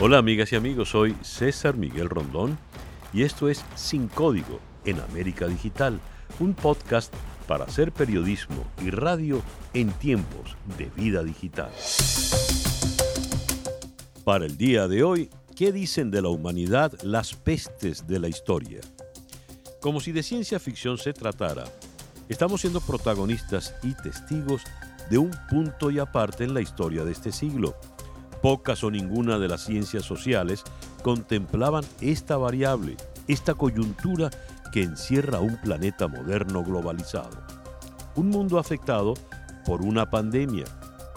Hola amigas y amigos, soy César Miguel Rondón y esto es Sin Código en América Digital, un podcast para hacer periodismo y radio en tiempos de vida digital. Para el día de hoy, ¿qué dicen de la humanidad las pestes de la historia? Como si de ciencia ficción se tratara, estamos siendo protagonistas y testigos de un punto y aparte en la historia de este siglo Pocas o ninguna de las ciencias sociales contemplaban esta variable, esta coyuntura que encierra un planeta moderno globalizado. Un mundo afectado por una pandemia,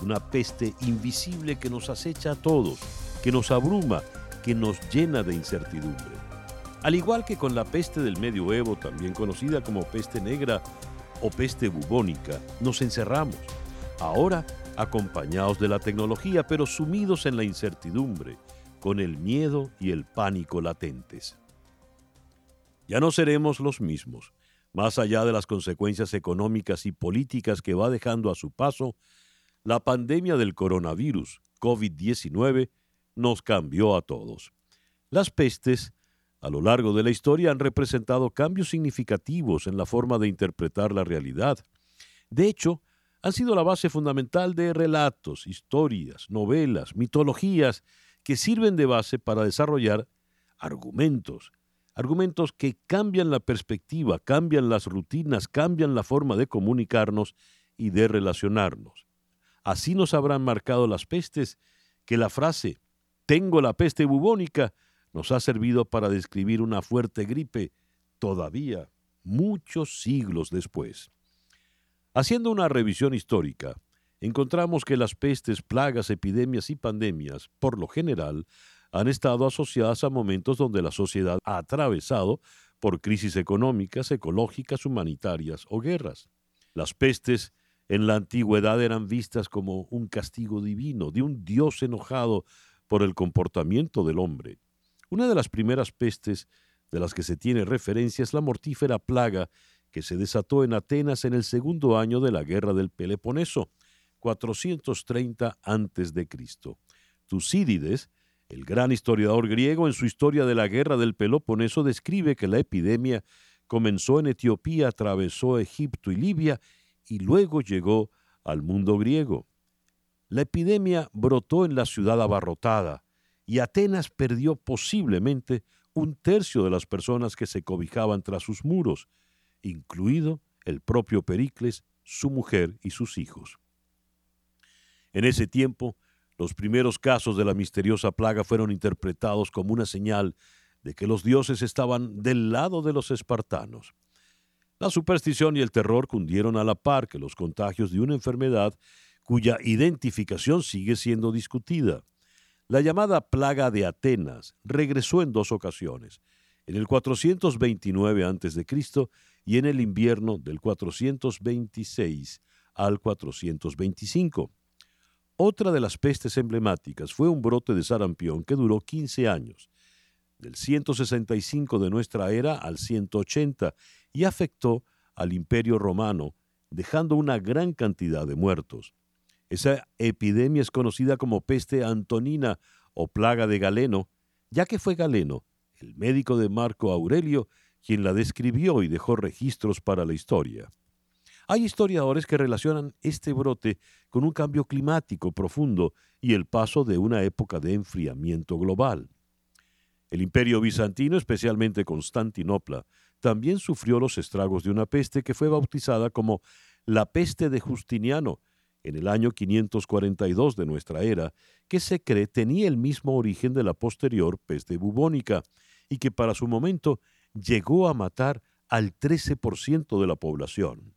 una peste invisible que nos acecha a todos, que nos abruma, que nos llena de incertidumbre. Al igual que con la peste del medioevo, también conocida como peste negra o peste bubónica, nos encerramos. Ahora acompañados de la tecnología, pero sumidos en la incertidumbre, con el miedo y el pánico latentes. Ya no seremos los mismos. Más allá de las consecuencias económicas y políticas que va dejando a su paso, la pandemia del coronavirus, COVID-19, nos cambió a todos. Las pestes, a lo largo de la historia, han representado cambios significativos en la forma de interpretar la realidad. De hecho, han sido la base fundamental de relatos, historias, novelas, mitologías que sirven de base para desarrollar argumentos, argumentos que cambian la perspectiva, cambian las rutinas, cambian la forma de comunicarnos y de relacionarnos. Así nos habrán marcado las pestes que la frase tengo la peste bubónica nos ha servido para describir una fuerte gripe todavía muchos siglos después. Haciendo una revisión histórica, encontramos que las pestes, plagas, epidemias y pandemias, por lo general, han estado asociadas a momentos donde la sociedad ha atravesado por crisis económicas, ecológicas, humanitarias o guerras. Las pestes en la antigüedad eran vistas como un castigo divino, de un dios enojado por el comportamiento del hombre. Una de las primeras pestes de las que se tiene referencia es la mortífera plaga que se desató en Atenas en el segundo año de la guerra del Peloponeso, 430 a.C. Tucídides, el gran historiador griego, en su historia de la guerra del Peloponeso describe que la epidemia comenzó en Etiopía, atravesó Egipto y Libia y luego llegó al mundo griego. La epidemia brotó en la ciudad abarrotada y Atenas perdió posiblemente un tercio de las personas que se cobijaban tras sus muros, incluido el propio Pericles, su mujer y sus hijos. En ese tiempo, los primeros casos de la misteriosa plaga fueron interpretados como una señal de que los dioses estaban del lado de los espartanos. La superstición y el terror cundieron a la par que los contagios de una enfermedad cuya identificación sigue siendo discutida. La llamada plaga de Atenas regresó en dos ocasiones, en el 429 a.C y en el invierno del 426 al 425. Otra de las pestes emblemáticas fue un brote de sarampión que duró 15 años, del 165 de nuestra era al 180, y afectó al imperio romano, dejando una gran cantidad de muertos. Esa epidemia es conocida como peste antonina o plaga de Galeno, ya que fue Galeno, el médico de Marco Aurelio, quien la describió y dejó registros para la historia. Hay historiadores que relacionan este brote con un cambio climático profundo y el paso de una época de enfriamiento global. El imperio bizantino, especialmente Constantinopla, también sufrió los estragos de una peste que fue bautizada como la peste de Justiniano en el año 542 de nuestra era, que se cree tenía el mismo origen de la posterior peste bubónica y que para su momento llegó a matar al 13% de la población.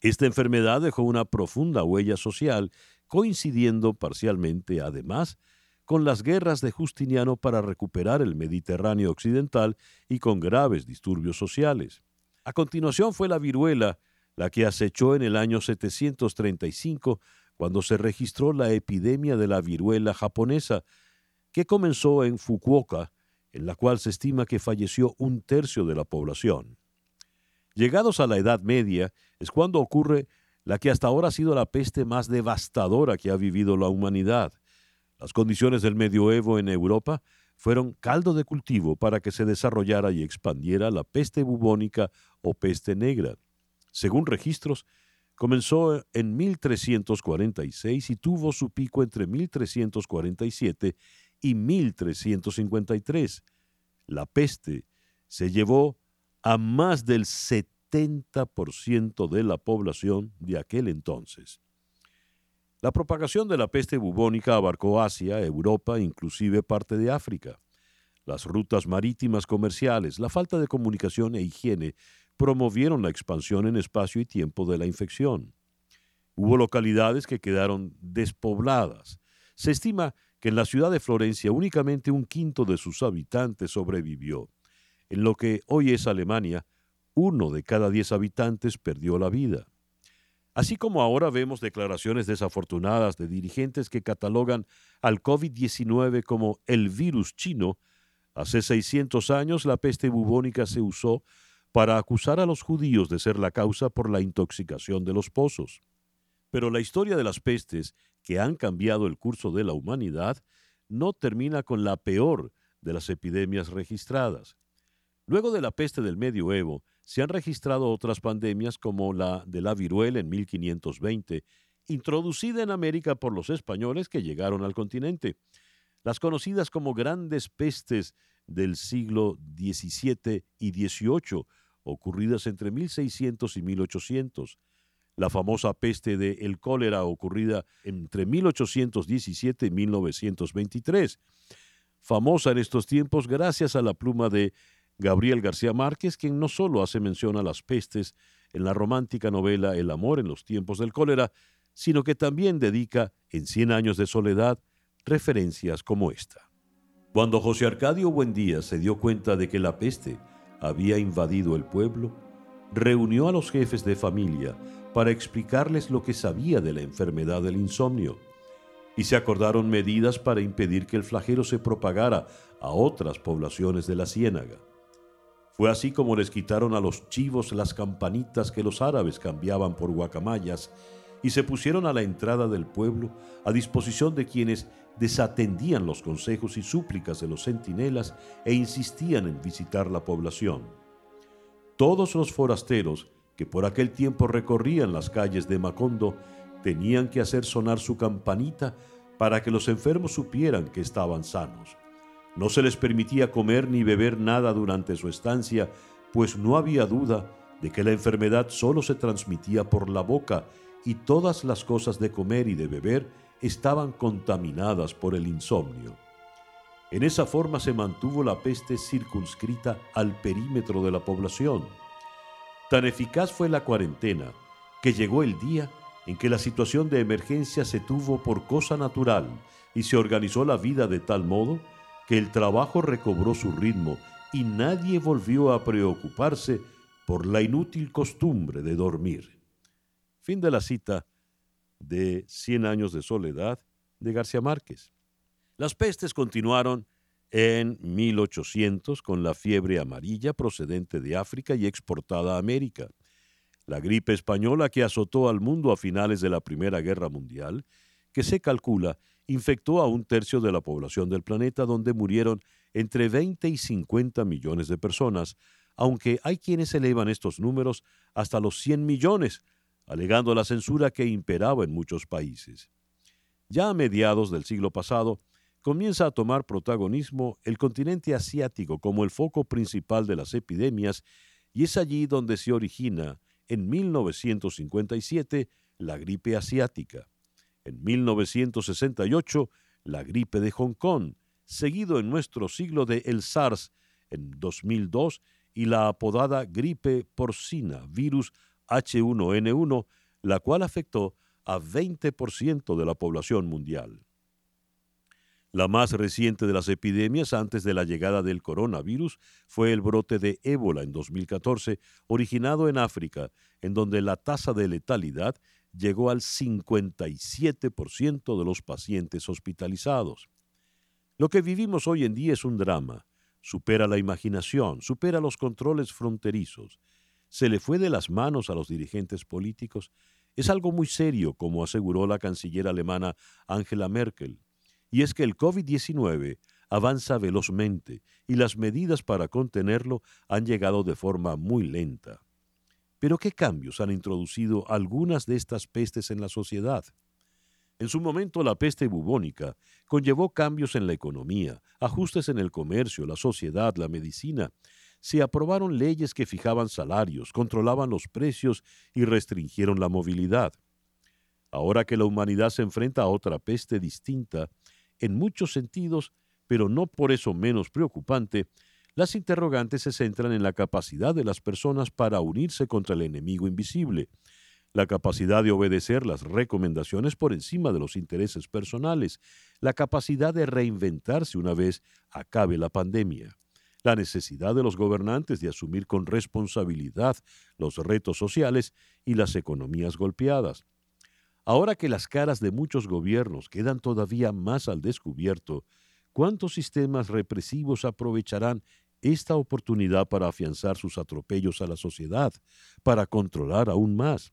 Esta enfermedad dejó una profunda huella social, coincidiendo parcialmente, además, con las guerras de Justiniano para recuperar el Mediterráneo occidental y con graves disturbios sociales. A continuación fue la viruela, la que acechó en el año 735, cuando se registró la epidemia de la viruela japonesa, que comenzó en Fukuoka en la cual se estima que falleció un tercio de la población. Llegados a la Edad Media es cuando ocurre la que hasta ahora ha sido la peste más devastadora que ha vivido la humanidad, Las condiciones del medioevo en Europa fueron caldo de cultivo para que se desarrollara y expandiera la peste bubónica o peste negra. Según registros, comenzó en 1346 y tuvo su pico entre 1347 y 1353. La peste se llevó a más del 70% de la población de aquel entonces. La propagación de la peste bubónica abarcó Asia, Europa, inclusive parte de África. Las rutas marítimas comerciales, la falta de comunicación e higiene promovieron la expansión en espacio y tiempo de la infección. Hubo localidades que quedaron despobladas. Se estima en la ciudad de Florencia únicamente un quinto de sus habitantes sobrevivió. En lo que hoy es Alemania, uno de cada diez habitantes perdió la vida. Así como ahora vemos declaraciones desafortunadas de dirigentes que catalogan al COVID-19 como el virus chino, hace 600 años la peste bubónica se usó para acusar a los judíos de ser la causa por la intoxicación de los pozos. Pero la historia de las pestes que han cambiado el curso de la humanidad no termina con la peor de las epidemias registradas. Luego de la peste del medioevo, se han registrado otras pandemias como la de la viruela en 1520, introducida en América por los españoles que llegaron al continente. Las conocidas como grandes pestes del siglo XVII y XVIII, ocurridas entre 1600 y 1800. La famosa peste de el cólera ocurrida entre 1817 y 1923. Famosa en estos tiempos gracias a la pluma de Gabriel García Márquez, quien no solo hace mención a las pestes en la romántica novela El amor en los tiempos del cólera, sino que también dedica en Cien años de soledad referencias como esta. Cuando José Arcadio Buendía se dio cuenta de que la peste había invadido el pueblo, reunió a los jefes de familia para explicarles lo que sabía de la enfermedad del insomnio, y se acordaron medidas para impedir que el flagelo se propagara a otras poblaciones de la ciénaga. Fue así como les quitaron a los chivos las campanitas que los árabes cambiaban por guacamayas y se pusieron a la entrada del pueblo a disposición de quienes desatendían los consejos y súplicas de los centinelas e insistían en visitar la población. Todos los forasteros que por aquel tiempo recorrían las calles de Macondo tenían que hacer sonar su campanita para que los enfermos supieran que estaban sanos. No se les permitía comer ni beber nada durante su estancia, pues no había duda de que la enfermedad solo se transmitía por la boca y todas las cosas de comer y de beber estaban contaminadas por el insomnio. En esa forma se mantuvo la peste circunscrita al perímetro de la población. Tan eficaz fue la cuarentena que llegó el día en que la situación de emergencia se tuvo por cosa natural y se organizó la vida de tal modo que el trabajo recobró su ritmo y nadie volvió a preocuparse por la inútil costumbre de dormir. Fin de la cita de Cien años de soledad de García Márquez. Las pestes continuaron en 1800 con la fiebre amarilla procedente de África y exportada a América. La gripe española que azotó al mundo a finales de la Primera Guerra Mundial, que se calcula infectó a un tercio de la población del planeta, donde murieron entre 20 y 50 millones de personas, aunque hay quienes elevan estos números hasta los 100 millones, alegando la censura que imperaba en muchos países. Ya a mediados del siglo pasado, comienza a tomar protagonismo el continente asiático como el foco principal de las epidemias y es allí donde se origina, en 1957, la gripe asiática en 1968 la gripe de Hong Kong, seguido en nuestro siglo de el SARS en 2002 y la apodada gripe porcina, virus H1N1, la cual afectó a 20% de la población mundial. La más reciente de las epidemias antes de la llegada del coronavirus fue el brote de ébola en 2014, originado en África, en donde la tasa de letalidad llegó al 57% de los pacientes hospitalizados. Lo que vivimos hoy en día es un drama. Supera la imaginación, supera los controles fronterizos. Se le fue de las manos a los dirigentes políticos. Es algo muy serio, como aseguró la canciller alemana Angela Merkel. Y es que el COVID-19 avanza velozmente y las medidas para contenerlo han llegado de forma muy lenta. Pero ¿qué cambios han introducido algunas de estas pestes en la sociedad? En su momento la peste bubónica conllevó cambios en la economía, ajustes en el comercio, la sociedad, la medicina. Se aprobaron leyes que fijaban salarios, controlaban los precios y restringieron la movilidad. Ahora que la humanidad se enfrenta a otra peste distinta, en muchos sentidos, pero no por eso menos preocupante, las interrogantes se centran en la capacidad de las personas para unirse contra el enemigo invisible, la capacidad de obedecer las recomendaciones por encima de los intereses personales, la capacidad de reinventarse una vez acabe la pandemia, la necesidad de los gobernantes de asumir con responsabilidad los retos sociales y las economías golpeadas. Ahora que las caras de muchos gobiernos quedan todavía más al descubierto, ¿cuántos sistemas represivos aprovecharán esta oportunidad para afianzar sus atropellos a la sociedad, para controlar aún más?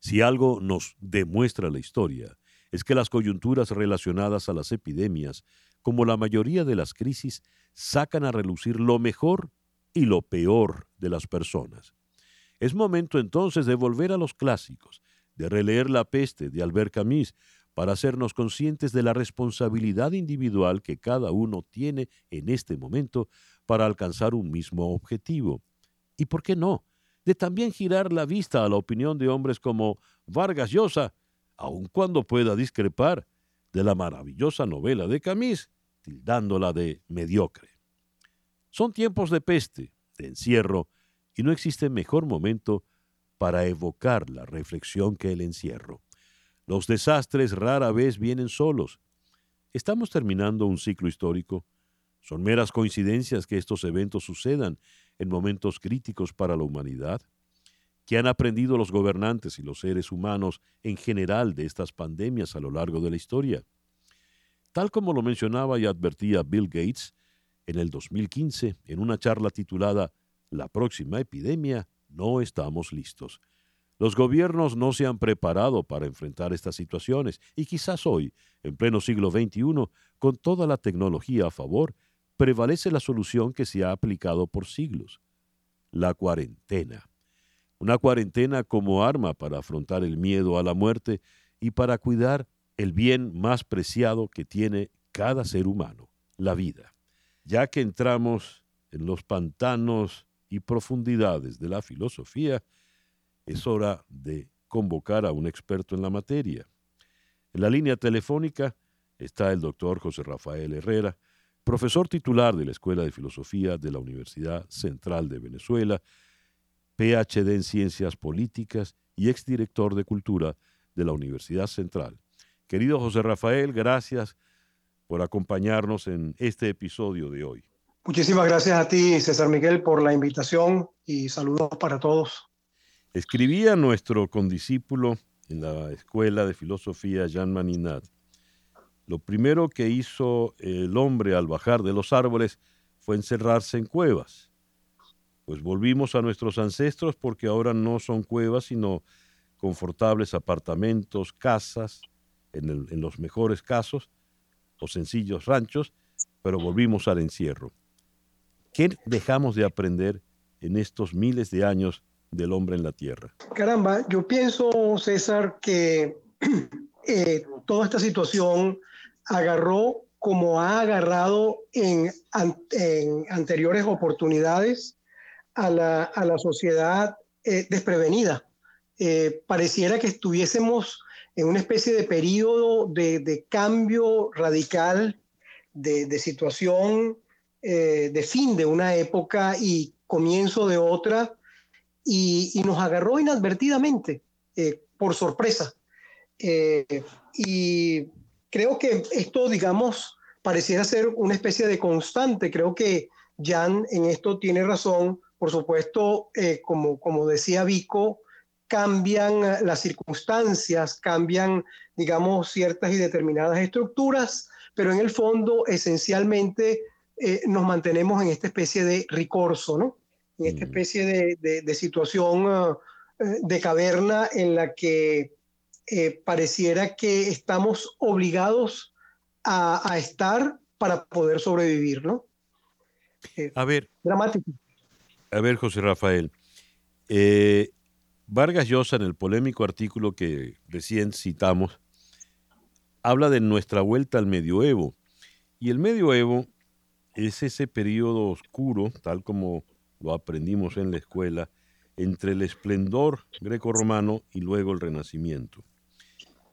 Si algo nos demuestra la historia, es que las coyunturas relacionadas a las epidemias, como la mayoría de las crisis, sacan a relucir lo mejor y lo peor de las personas. Es momento entonces de volver a los clásicos, de releer La peste de Albert Camus, para hacernos conscientes de la responsabilidad individual que cada uno tiene en este momento para alcanzar un mismo objetivo. Y por qué no, de también girar la vista a la opinión de hombres como Vargas Llosa, aun cuando pueda discrepar de la maravillosa novela de Camus, tildándola de mediocre. Son tiempos de peste, de encierro, y no existe mejor momento para evocar la reflexión que el encierro. Los desastres rara vez vienen solos. Estamos terminando un ciclo histórico. Son meras coincidencias que estos eventos sucedan en momentos críticos para la humanidad. ¿Qué han aprendido los gobernantes y los seres humanos en general de estas pandemias a lo largo de la historia? Tal como lo mencionaba y advertía Bill Gates en el 2015 en una charla titulada La próxima epidemia, no estamos listos. Los gobiernos no se han preparado para enfrentar estas situaciones y quizás hoy, en pleno siglo XXI, con toda la tecnología a favor, prevalece la solución que se ha aplicado por siglos, la cuarentena. Una cuarentena como arma para afrontar el miedo a la muerte y para cuidar el bien más preciado que tiene cada ser humano, la vida. Ya que entramos en los pantanos y profundidades de la filosofía, es hora de convocar a un experto en la materia. En la línea telefónica está el doctor José Rafael Herrera, profesor titular de la Escuela de Filosofía de la Universidad Central de Venezuela, PhD en Ciencias Políticas y exdirector de Cultura de la Universidad Central. Querido José Rafael, gracias por acompañarnos en este episodio de hoy. Muchísimas gracias a ti, César Miguel, por la invitación y saludos para todos. Escribía nuestro condiscípulo en la Escuela de Filosofía, Jean Maninat. Lo primero que hizo el hombre al bajar de los árboles fue encerrarse en cuevas. Pues volvimos a nuestros ancestros porque ahora no son cuevas, sino confortables apartamentos, casas, en, en los mejores casos, o sencillos ranchos, pero volvimos al encierro. ¿Qué dejamos de aprender en estos miles de años del hombre en la tierra. Caramba, yo pienso, César, que eh, toda esta situación agarró como ha agarrado en, anteriores oportunidades a la, sociedad eh, desprevenida. Eh, pareciera que estuviésemos en una especie de periodo de, cambio radical de, de situación, de fin de una época y comienzo de otra, y, nos agarró inadvertidamente, eh, por sorpresa. Eh, y creo que esto, digamos, pareciera ser una especie de constante. Creo que Jan en esto tiene razón. Por supuesto, eh, como, como decía Vico, cambian las circunstancias, cambian, digamos, ciertas y determinadas estructuras, pero en el fondo, esencialmente, nos mantenemos en esta especie de ricorso, ¿no? en esta mm. especie de, situación ah, eh, de caverna en la que eh, pareciera que estamos obligados a, estar para poder sobrevivir, ¿no? Eh, a ver. Dramático. A ver, José Rafael. Eh, Vargas Llosa, en el polémico artículo que recién citamos, habla de nuestra vuelta al medioevo. Y el medioevo es ese periodo oscuro, tal como lo aprendimos en la escuela, entre el esplendor greco-romano y luego el renacimiento.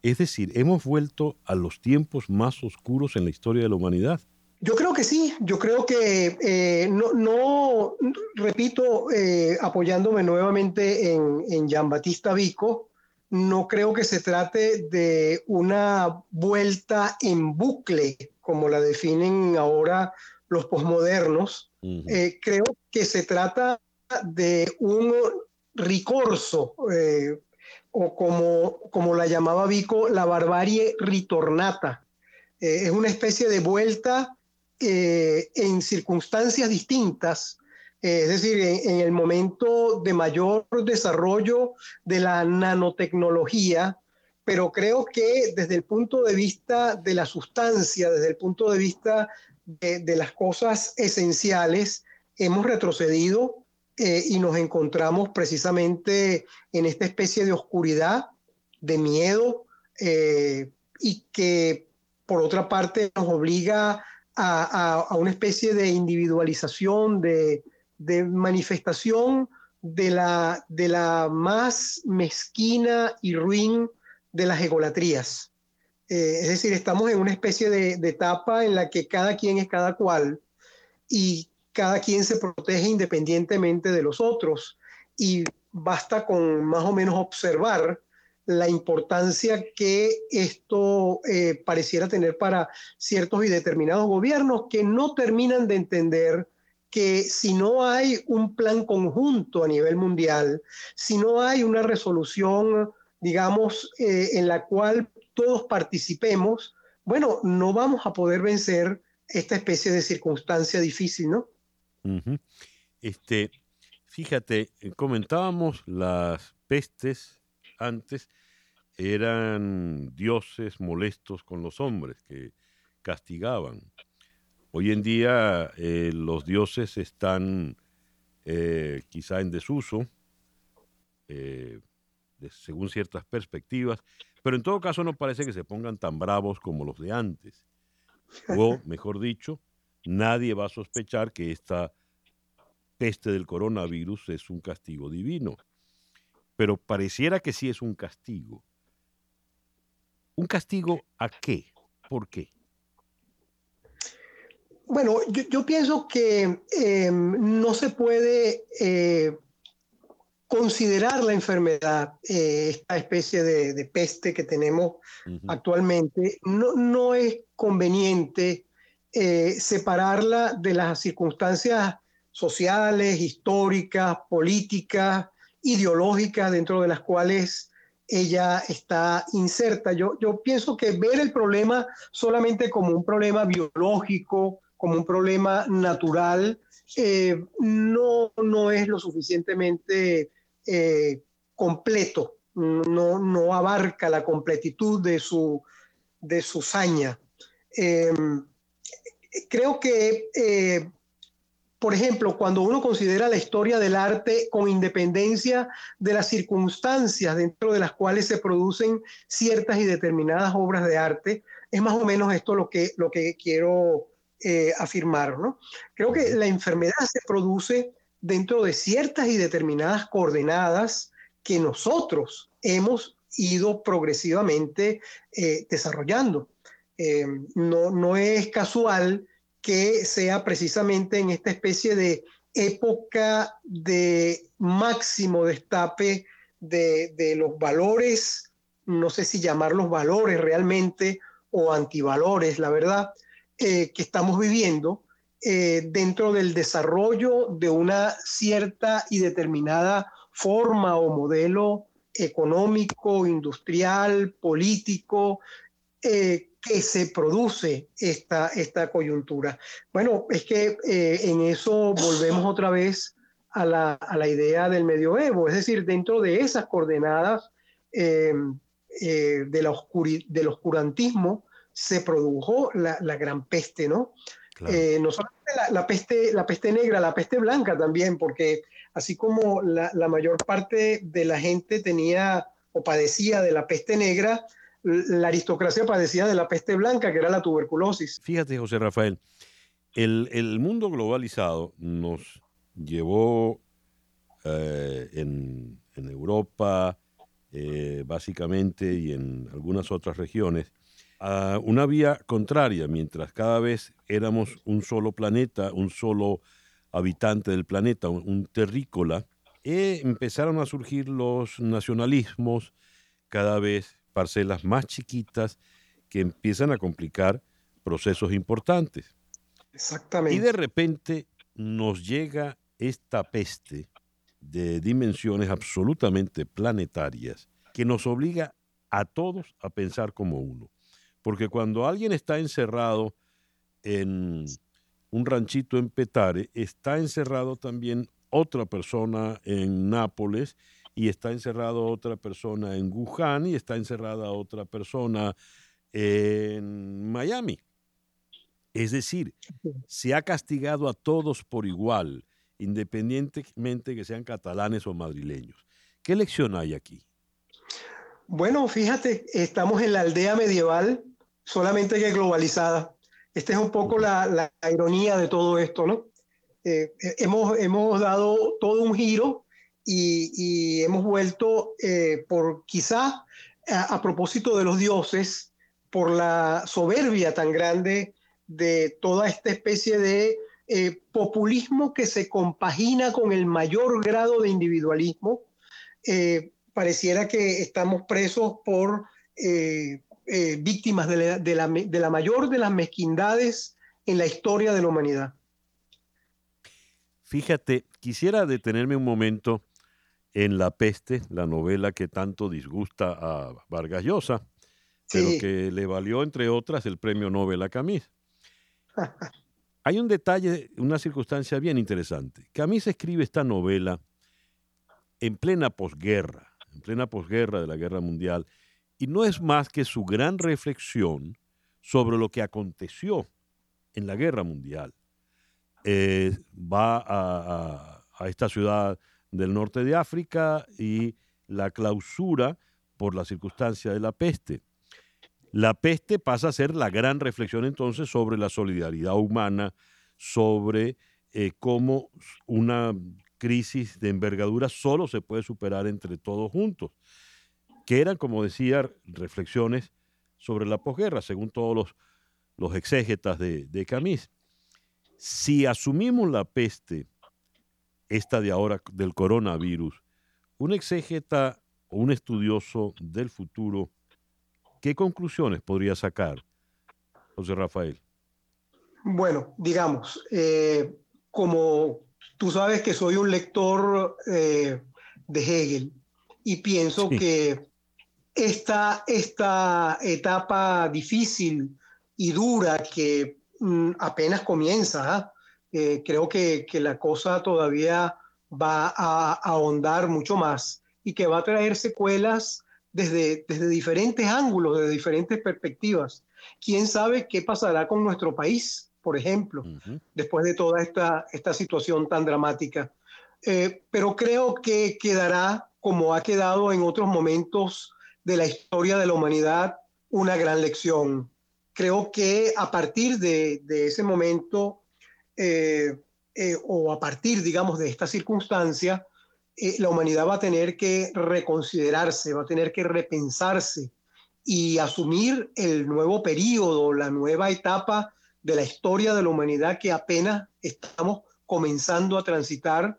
Es decir, hemos vuelto a los tiempos más oscuros en la historia de la humanidad. Yo creo que sí, yo creo que eh, no, repito, eh, apoyándome nuevamente en, en Batista Vico, no creo que se trate de una vuelta en bucle, como la definen ahora los posmodernos. Eh, creo que se trata de un ricorso, o como, como la llamaba Vico, la barbarie ritornata. es una especie de vuelta eh, en circunstancias distintas, eh, es decir, en, el momento de mayor desarrollo de la nanotecnología, pero creo que desde el punto de vista de la sustancia, desde el punto de vista de, las cosas esenciales, hemos retrocedido eh, y nos encontramos precisamente en esta especie de oscuridad, de miedo, y que por otra parte nos obliga a, una especie de individualización, de, manifestación de la, de la más mezquina y ruin de las egolatrías. Eh, es decir, estamos en una especie de, etapa en la que cada quien es cada cual y cada quien se protege independientemente de los otros. Y basta con más o menos observar la importancia que esto eh, pareciera tener para ciertos y determinados gobiernos que no terminan de entender que si no hay un plan conjunto a nivel mundial, si no hay una resolución, digamos, eh, en la cual todos participemos, bueno, no vamos a poder vencer esta especie de circunstancia difícil, ¿no? Este, fíjate, comentábamos las pestes antes eran dioses molestos con los hombres que castigaban. Hoy en día eh, los dioses están eh, quizá en desuso, eh, según ciertas perspectivas, pero en todo caso no parece que se pongan tan bravos como los de antes. O, mejor dicho, nadie va a sospechar que esta peste del coronavirus es un castigo divino pero pareciera que sí es un castigo. ¿Un castigo a qué? ¿Por qué? Bueno, yo, pienso que em, no se puede eh, considerar la enfermedad, eh, esta especie de, peste que tenemos actualmente, no, no, es conveniente eh, separarla de las circunstancias sociales, históricas, políticas, ideológicas dentro de las cuales ella está inserta. Yo, yo pienso que ver el problema solamente como un problema biológico, como un problema natural, eh, no, no es lo suficientemente eh, completo, no, no abarca la completitud de su, de su saña. Eh, creo que por ejemplo, cuando uno considera la historia del arte con independencia de las circunstancias dentro de las cuales se producen ciertas y determinadas obras de arte, es más o menos esto lo que, lo que quiero eh, afirmar. ¿no? Creo que la enfermedad se produce dentro de ciertas y determinadas coordenadas que nosotros hemos ido progresivamente eh, desarrollando. Eh, no, no es casual que sea precisamente en esta especie de época de máximo destape de, los valores, no sé si llamarlos valores realmente o antivalores, la verdad, eh, que estamos viviendo eh, dentro del desarrollo de una cierta y determinada forma o modelo económico, industrial, político, eh, que se produce esta, esta coyuntura. Bueno, es que eh, en eso volvemos otra vez a la, a la, idea del medioevo, es decir, dentro de esas coordenadas de la del oscurantismo, se produjo la, gran peste, ¿no? Eh, no solamente la, peste, la peste negra, la peste blanca también, porque así como la, mayor parte de la gente tenía o padecía de la peste negra, la aristocracia padecía de la peste blanca, que era la tuberculosis. Fíjate, José Rafael, el, mundo globalizado nos llevó eh, en, Europa, eh, básicamente, y en algunas otras regiones, a una vía contraria, mientras cada vez éramos un solo planeta, un solo habitante del planeta, un, terrícola, eh, empezaron a surgir los nacionalismos, cada vez parcelas más chiquitas que empiezan a complicar procesos importantes. Exactamente. Y de repente nos llega esta peste de dimensiones absolutamente planetarias que nos obliga a todos a pensar como uno. Porque cuando alguien está encerrado en un ranchito en Petare, está encerrado también otra persona en Nápoles y está encerrado otra persona en Wuhan y está encerrada otra persona en Miami. Es decir, se ha castigado a todos por igual, independientemente que sean catalanes o madrileños. ¿Qué lección hay aquí? Bueno, fíjate, estamos en la aldea medieval, solamente que globalizada. Esta es un poco la, ironía de todo esto, ¿no? Eh, eh, hemos, hemos dado todo un giro y, hemos vuelto eh, por quizá a, propósito de los dioses, por la soberbia tan grande de toda esta especie de eh, populismo que se compagina con el mayor grado de individualismo. Eh, pareciera que estamos presos por víctimas de la mayor de las mezquindades en la historia de la humanidad. Fíjate, quisiera detenerme un momento en La peste, la novela que tanto disgusta a Vargas Llosa, pero que le valió, entre otras, el premio Nobel a Camus. Hay un detalle, una circunstancia bien interesante. Camus escribe esta novela en plena posguerra, en plena posguerra de la Guerra Mundial, y no es más que su gran reflexión sobre lo que aconteció en la Guerra Mundial. Eh, va a, esta ciudad del norte de África y la clausura por la circunstancia de la peste. La peste pasa a ser la gran reflexión entonces sobre la solidaridad humana, sobre eh, cómo una crisis de envergadura solo se puede superar entre todos juntos, que eran, como decía, reflexiones sobre la posguerra, según todos los, los exégetas de, de Camus. Si asumimos la peste esta de ahora del coronavirus, un exégeta o un estudioso del futuro, ¿qué conclusiones podría sacar, José Rafael? Bueno, digamos, eh, como tú sabes que soy un lector eh, de Hegel y pienso que esta, esta etapa difícil y dura que mm, apenas comienza, ¿ah? Eh, creo que, la cosa todavía va a, ahondar mucho más y que va a traer secuelas desde, desde diferentes ángulos, desde diferentes perspectivas. ¿Quién sabe qué pasará con nuestro país, por ejemplo, después de toda esta, esta situación tan dramática? Eh, pero creo que quedará, como ha quedado en otros momentos de la historia de la humanidad, una gran lección. Creo que a partir de, de ese momento eh, eh, o a partir, digamos, de esta circunstancia, eh, la humanidad va a tener que reconsiderarse, va a tener que repensarse y asumir el nuevo periodo, la nueva etapa de la historia de la humanidad que apenas estamos comenzando a transitar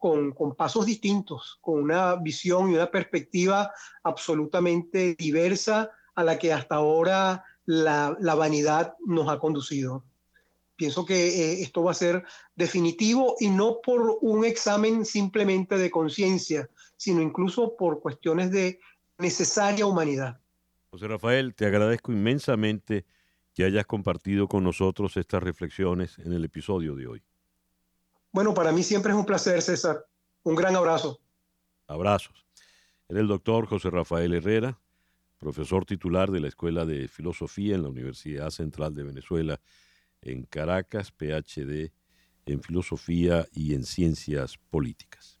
con, pasos distintos, con una visión y una perspectiva absolutamente diversa a la que hasta ahora la, la vanidad nos ha conducido. Pienso que eh, esto va a ser definitivo y no por un examen simplemente de conciencia, sino incluso por cuestiones de necesaria humanidad. José Rafael, te agradezco inmensamente que hayas compartido con nosotros estas reflexiones en el episodio de hoy. Bueno, para mí siempre es un placer, César. Un gran abrazo. Abrazos. Era el doctor José Rafael Herrera, profesor titular de la Escuela de Filosofía en la Universidad Central de Venezuela en Caracas, PhD en Filosofía y en Ciencias Políticas.